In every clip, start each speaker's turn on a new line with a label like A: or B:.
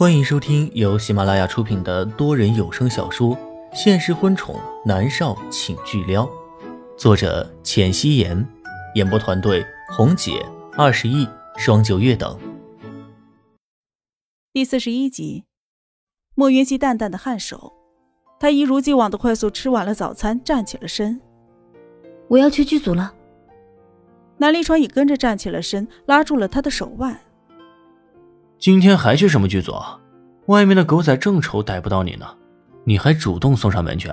A: 欢迎收听由喜马拉雅出品的多人有声小说《现实婚宠男少请巨撩》，作者：浅汐颜，演播团队：红姐、二十亿、双九月等。
B: 第四十一集，莫云熙淡淡的颔首，他一如既往的快速吃完了早餐，站起了身。
C: 我要去剧组了。
B: 南离川也跟着站起了身，拉住了他的手腕。
A: 今天还去什么剧组？外面的狗仔正愁逮不到你呢，你还主动送上门去？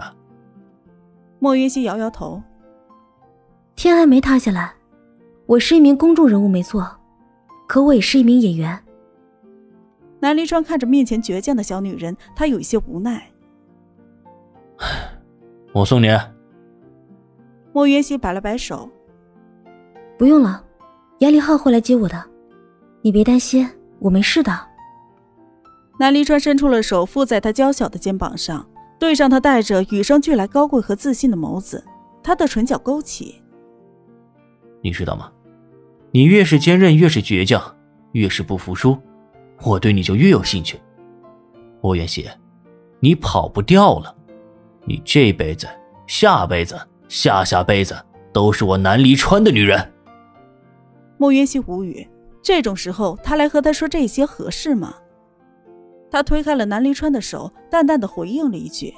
B: 莫云熙摇摇头，
C: 天还没塌下来。我是一名公众人物没错，可我也是一名演员。
B: 南离川看着面前倔强的小女人，他有一些无奈。
A: 我送你。
B: 莫云熙摆了摆手，
C: 不用了，杨林浩会来接我的，你别担心。我没事的。
B: 南离川伸出了手，附在他娇小的肩膀上，对上他带着与生俱来高贵和自信的眸子，他的唇角勾起。
A: 你知道吗？你越是坚韧，越是倔强，越是不服输，我对你就越有兴趣。莫元熙，你跑不掉了，你这辈子、下辈子、下下辈子都是我南离川的女人。
B: 莫元熙无语。这种时候，他来和他说这些合适吗？他推开了南离川的手，淡淡的回应了一句：“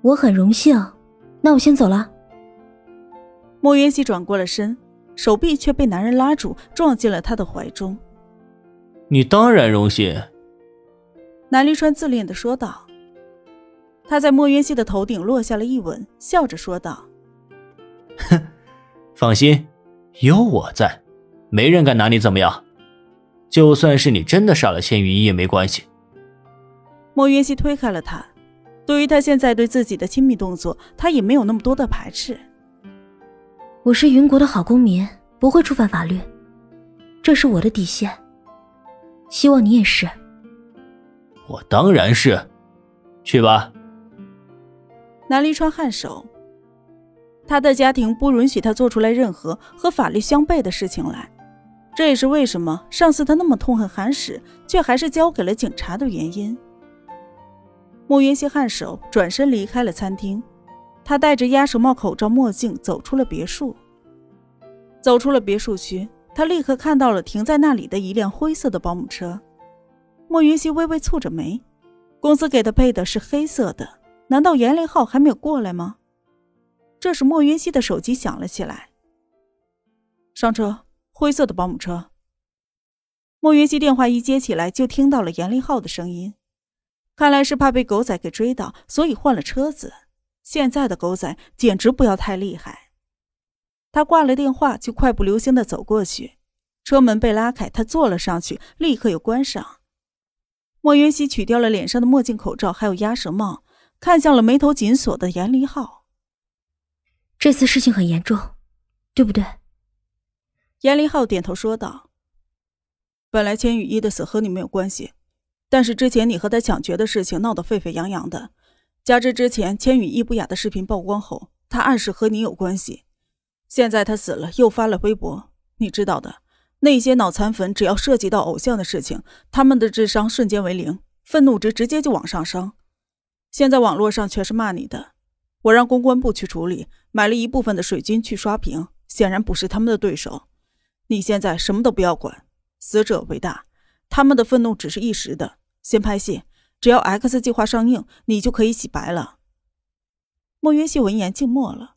C: 我很荣幸。”那我先走了。
B: 莫云熙转过了身，手臂却被男人拉住，撞进了他的怀中。
A: 你当然荣幸。”
B: 南离川自恋的说道。他在莫云熙的头顶落下了一吻，笑着说道：“
A: 哼，放心，有我在。”没人敢拿你怎么样，就算是你真的杀了千羽衣也没关系。
B: 莫云熙推开了他，对于他现在对自己的亲密动作，他也没有那么多的排斥。
C: 我是云国的好公民，不会触犯法律，这是我的底线。希望你也是。
A: 我当然是，去吧。
B: 南离川颔首，他的家庭不允许他做出来任何和法律相悖的事情来。这也是为什么上次他那么痛恨韩史，却还是交给了警察的原因。莫云熙颔首，转身离开了餐厅。他戴着鸭舌帽、口罩、墨镜，走出了别墅。走出了别墅区，他立刻看到了停在那里的一辆灰色的保姆车。莫云熙微微蹙着眉，公司给他配的是黑色的，难道严雷浩还没有过来吗？这时，莫云熙的手机响了起来。上车。灰色的保姆车。莫云熙电话一接起来，就听到了严立浩的声音。看来是怕被狗仔给追到，所以换了车子。现在的狗仔简直不要太厉害。他挂了电话，就快步流星的走过去。车门被拉开，他坐了上去，立刻又关上。莫云熙取掉了脸上的墨镜、口罩，还有鸭舌帽，看向了眉头紧锁的严立浩。
C: 这次事情很严重，对不对？
B: 严立浩点头说道：“本来千羽一的死和你没有关系，但是之前你和他抢劫的事情闹得沸沸扬扬的，加之之前千羽一不雅的视频曝光后，他暗示和你有关系。现在他死了，又发了微博，你知道的，那些脑残粉只要涉及到偶像的事情，他们的智商瞬间为零，愤怒值直接就往上升。现在网络上全是骂你的，我让公关部去处理，买了一部分的水军去刷屏，显然不是他们的对手。”你现在什么都不要管，死者为大，他们的愤怒只是一时的。先拍戏，只要 X 计划上映，你就可以洗白了。莫云熙闻言静默了，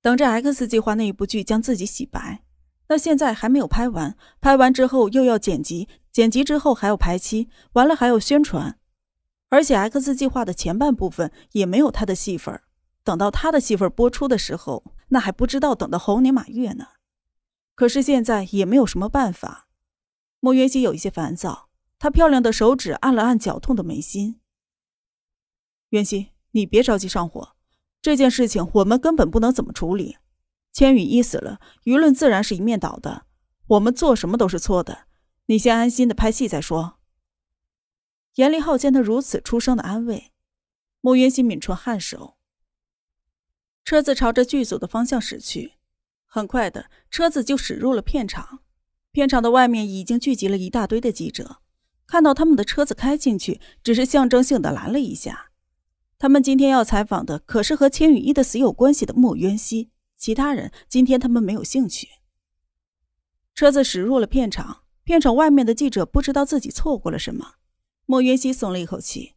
B: 等着 X 计划那一部剧将自己洗白。那现在还没有拍完，拍完之后又要剪辑，剪辑之后还要排期，完了还要宣传，而且 X 计划的前半部分也没有他的戏份。等到他的戏份播出的时候，那还不知道等到猴年马月呢。可是现在也没有什么办法，莫云熙有一些烦躁，她漂亮的手指按了按绞痛的眉心。云熙，你别着急上火，这件事情我们根本不能怎么处理。千羽一死了，舆论自然是一面倒的，我们做什么都是错的。你先安心的拍戏再说。严立浩见他如此出声的安慰，莫云熙抿唇颔首。车子朝着剧组的方向驶去。很快的，车子就驶入了片场。片场的外面已经聚集了一大堆的记者，看到他们的车子开进去，只是象征性的拦了一下。他们今天要采访的可是和千羽一的死有关系的莫渊熙，其他人今天他们没有兴趣。车子驶入了片场，片场外面的记者不知道自己错过了什么。莫渊熙松了一口气，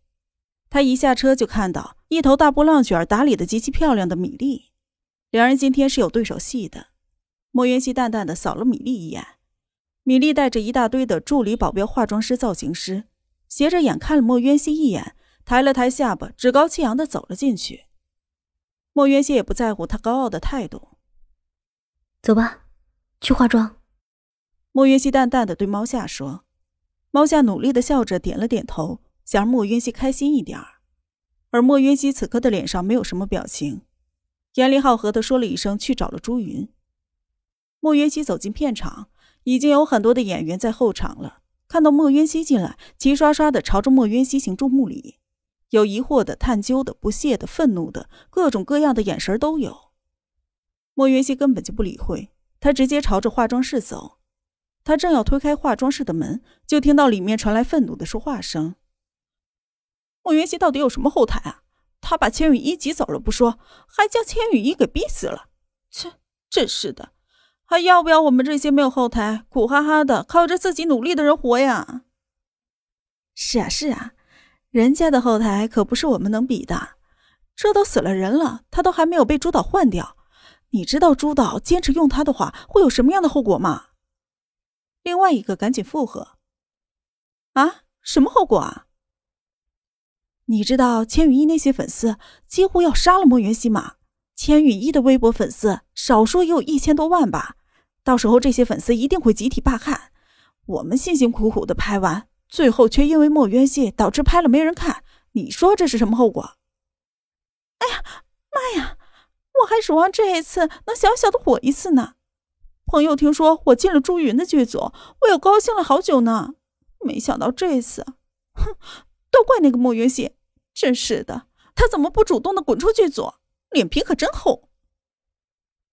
B: 他一下车就看到一头大波浪卷打理的极其漂亮的米粒，两人今天是有对手戏的。莫渊熙淡淡的扫了米粒一眼，米粒带着一大堆的助理、保镖、化妆师、造型师，斜着眼看了莫渊熙一眼，抬了抬下巴，趾高气扬的走了进去。莫渊熙也不在乎他高傲的态度，
C: 走吧，去化妆。
B: 莫渊熙淡淡的对猫夏说。猫夏努力的笑着，点了点头，想让莫渊熙开心一点儿。而莫渊熙此刻的脸上没有什么表情，严厉浩和他说了一声去找了朱云。莫渊熙走进片场，已经有很多的演员在候场了。看到莫渊熙进来，齐刷刷的朝着莫渊熙行注目礼，有疑惑的、探究的、不屑的、愤怒的，各种各样的眼神都有。莫渊熙根本就不理会，他直接朝着化妆室走。他正要推开化妆室的门，就听到里面传来愤怒的说话声：“莫云熙到底有什么后台啊？他把千羽一挤走了不说，还将千羽一给逼死了！切，真是的，还要不要我们这些没有后台、苦哈哈的靠着自己努力的人活呀？”“是啊，是啊，人家的后台可不是我们能比的。这都死了人了，他都还没有被朱导换掉。你知道朱导坚持用他的话会有什么样的后果吗？”另外一个赶紧附和：“啊，什么后果啊？你知道千羽一那些粉丝几乎要杀了莫元熙吗？千羽一的微博粉丝少说也有一千多万吧。到时候这些粉丝一定会集体罢看。我们辛辛苦苦的拍完，最后却因为莫元熙导致拍了没人看。你说这是什么后果？哎呀妈呀！我还指望这一次能小小的火一次呢。”朋友听说我进了朱云的剧组，我又高兴了好久呢。没想到这一次，哼，都怪那个莫云熙，真是的，他怎么不主动的滚出剧组？脸皮可真厚。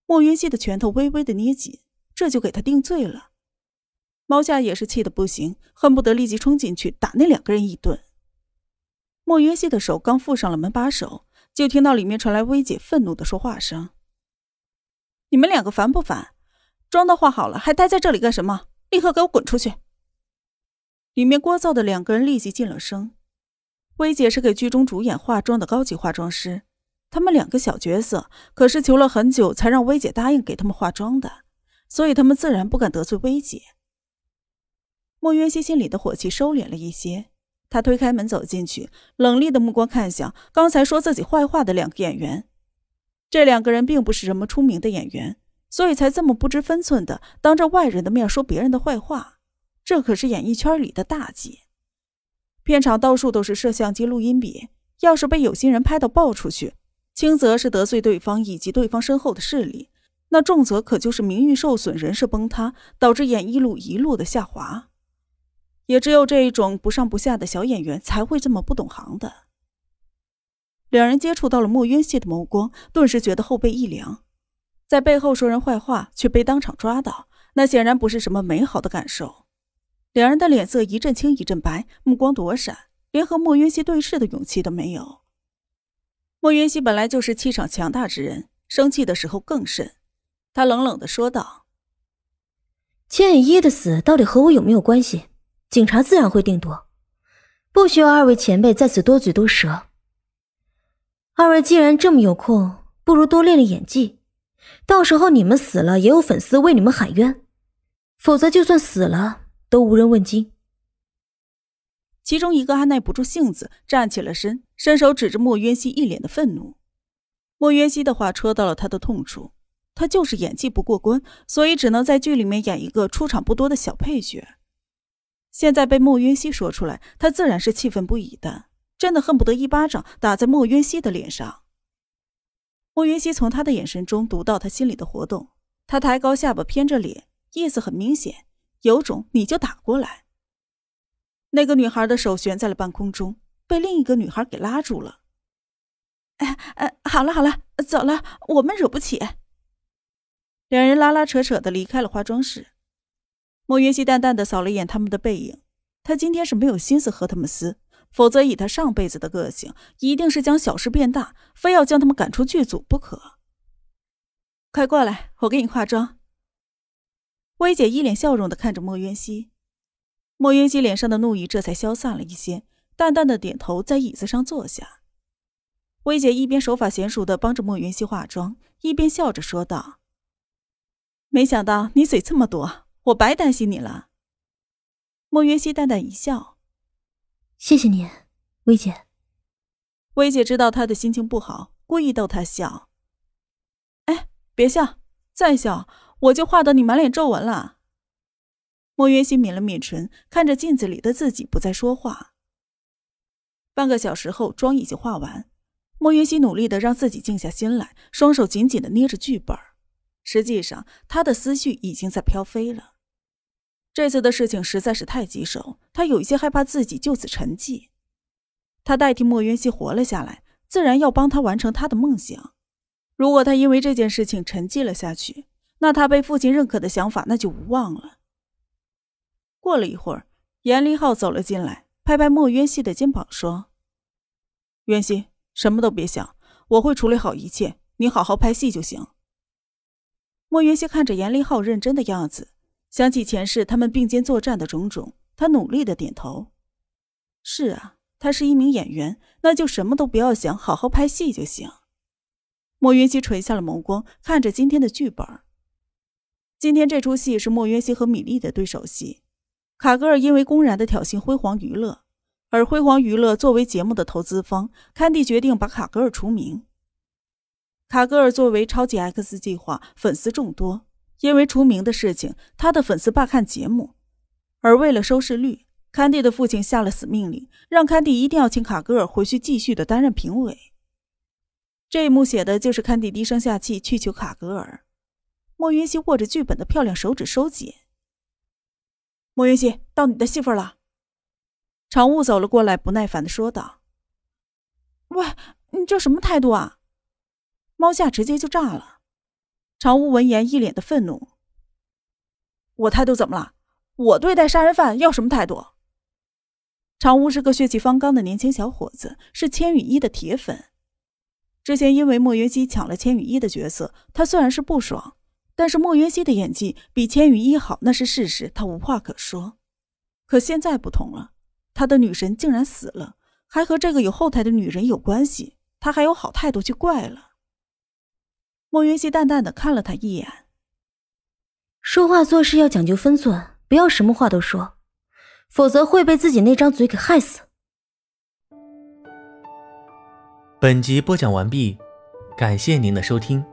B: 莫云熙的拳头微微的捏紧，这就给他定罪了。毛夏也是气得不行，恨不得立即冲进去打那两个人一顿。莫云熙的手刚附上了门把手，就听到里面传来薇姐愤怒的说话声：“你们两个烦不烦？”妆都化好了，还待在这里干什么？立刻给我滚出去！里面聒噪的两个人立即噤了声。薇姐是给剧中主演化妆的高级化妆师，他们两个小角色可是求了很久才让薇姐答应给他们化妆的，所以他们自然不敢得罪薇姐。莫渊熙心里的火气收敛了一些，他推开门走进去，冷厉的目光看向刚才说自己坏话的两个演员。这两个人并不是什么出名的演员。所以才这么不知分寸的当着外人的面说别人的坏话，这可是演艺圈里的大忌。片场到处都是摄像机、录音笔，要是被有心人拍到爆出去，轻则是得罪对方以及对方身后的势力，那重则可就是名誉受损、人设崩塌，导致演艺路一路的下滑。也只有这一种不上不下的小演员才会这么不懂行的。两人接触到了莫渊熙的眸光，顿时觉得后背一凉。在背后说人坏话，却被当场抓到，那显然不是什么美好的感受。两人的脸色一阵青一阵白，目光躲闪，连和莫云溪对视的勇气都没有。莫云溪本来就是气场强大之人，生气的时候更甚。他冷冷的说道：“
C: 千羽一的死到底和我有没有关系？警察自然会定夺，不需要二位前辈在此多嘴多舌。二位既然这么有空，不如多练练演技。”到时候你们死了，也有粉丝为你们喊冤；否则，就算死了，都无人问津。
B: 其中一个还耐不住性子，站起了身，伸手指着莫渊熙，一脸的愤怒。莫渊熙的话戳到了他的痛处，他就是演技不过关，所以只能在剧里面演一个出场不多的小配角。现在被莫渊熙说出来，他自然是气愤不已的，真的恨不得一巴掌打在莫渊熙的脸上。莫云熙从他的眼神中读到他心里的活动，他抬高下巴，偏着脸，意思很明显，有种你就打过来。那个女孩的手悬在了半空中，被另一个女孩给拉住了。哎哎，好了好了，走了，我们惹不起。两人拉拉扯扯的离开了化妆室。莫云熙淡淡的扫了一眼他们的背影，他今天是没有心思和他们撕，否则以他上辈子的个性，一定是将小事变大，非要将他们赶出剧组不可。快过来，我给你化妆。薇姐一脸笑容的看着莫渊熙，莫渊熙脸上的怒意这才消散了一些，淡淡的点头，在椅子上坐下。薇姐一边手法娴熟的帮着莫渊熙化妆，一边笑着说道：“没想到你嘴这么多，我白担心你了。”莫渊熙淡淡一笑：“
C: 谢谢你，薇姐。”
B: 薇姐知道他的心情不好，故意逗他笑。哎别笑，再笑我就画得你满脸皱纹了。莫渊熙抿了抿唇，看着镜子里的自己，不再说话。半个小时后，妆已经化完，莫渊熙努力的让自己静下心来，双手紧紧的捏着剧本。实际上，他的思绪已经在飘飞了。这次的事情实在是太棘手，他有一些害怕自己就此沉寂。他代替莫渊熙活了下来，自然要帮他完成他的梦想。如果他因为这件事情沉寂了下去，那他被父亲认可的想法那就无望了。过了一会儿，严立浩走了进来，拍拍莫渊熙的肩膀说：“渊熙，什么都别想，我会处理好一切，你好好拍戏就行。”莫渊熙看着严立浩认真的样子，想起前世他们并肩作战的种种，他努力的点头：“是啊，他是一名演员，那就什么都不要想，好好拍戏就行。”莫云熙垂下了眸光，看着今天的剧本。今天这出戏是莫约西和米粒的对手戏。卡格尔因为公然的挑衅辉煌娱乐，而辉煌娱乐作为节目的投资方，堪蒂决定把卡格尔除名。卡格尔作为超级 X 计划，粉丝众多，因为除名的事情，他的粉丝罢看节目。而为了收视率，坎蒂的父亲下了死命令，让坎蒂一定要请卡格尔回去继续的担任评委。这一幕写的就是坎蒂低声下气去求卡格尔。莫云溪握着剧本的漂亮手指收紧。莫云溪，到你的戏份了。常务走了过来，不耐烦的说道：“喂，你这什么态度啊？”猫夏直接就炸了。常务闻言一脸的愤怒：“我态度怎么了？我对待杀人犯要什么态度？”常务是个血气方刚的年轻小伙子，是千羽一的铁粉。之前因为莫云溪抢了千羽一的角色，他虽然是不爽，但是莫云熙的演技比千羽一好，那是事实，他无话可说。可现在不同了，他的女神竟然死了，还和这个有后台的女人有关系，他还有好态度去怪了。莫云熙淡淡的看了他一眼，
C: 说话做事要讲究分寸，不要什么话都说，否则会被自己那张嘴给害死。
A: 本集播讲完毕，感谢您的收听。